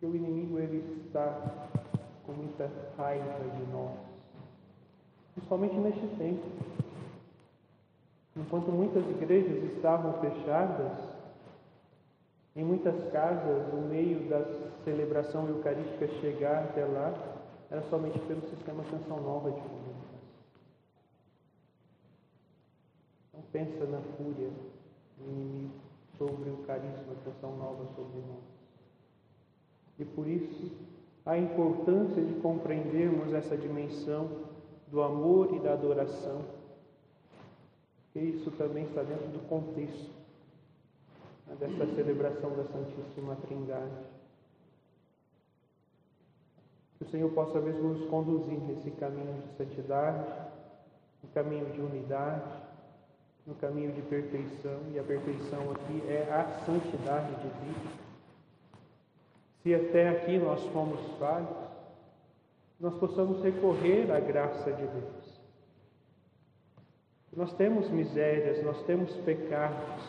que o inimigo ele está com muita raiva de nós, principalmente neste tempo. Enquanto muitas igrejas estavam fechadas, em muitas casas, o meio da celebração eucarística chegar até lá era somente pelo sistema Canção Nova de comunicação. Não pensa na fúria do inimigo sobre o carisma Canção Nova sobre nós. E por isso, a importância de compreendermos essa dimensão do amor e da adoração, que isso também está dentro do contexto né, dessa celebração da Santíssima Trindade. Que o Senhor possa mesmo nos conduzir nesse caminho de santidade, no caminho de unidade, no caminho de perfeição, e a perfeição aqui é a santidade de Deus. Se até aqui nós fomos falhos, nós possamos recorrer à graça de Deus. Nós temos misérias, nós temos pecados,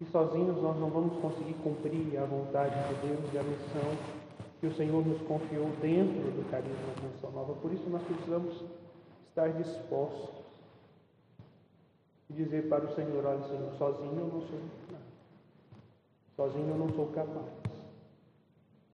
e sozinhos nós não vamos conseguir cumprir a vontade de Deus e a missão que o Senhor nos confiou dentro do carisma da Nação Nova. Por isso nós precisamos estar dispostos e dizer para o Senhor, olha Senhor, sozinho eu não sou. Sozinho eu não sou capaz.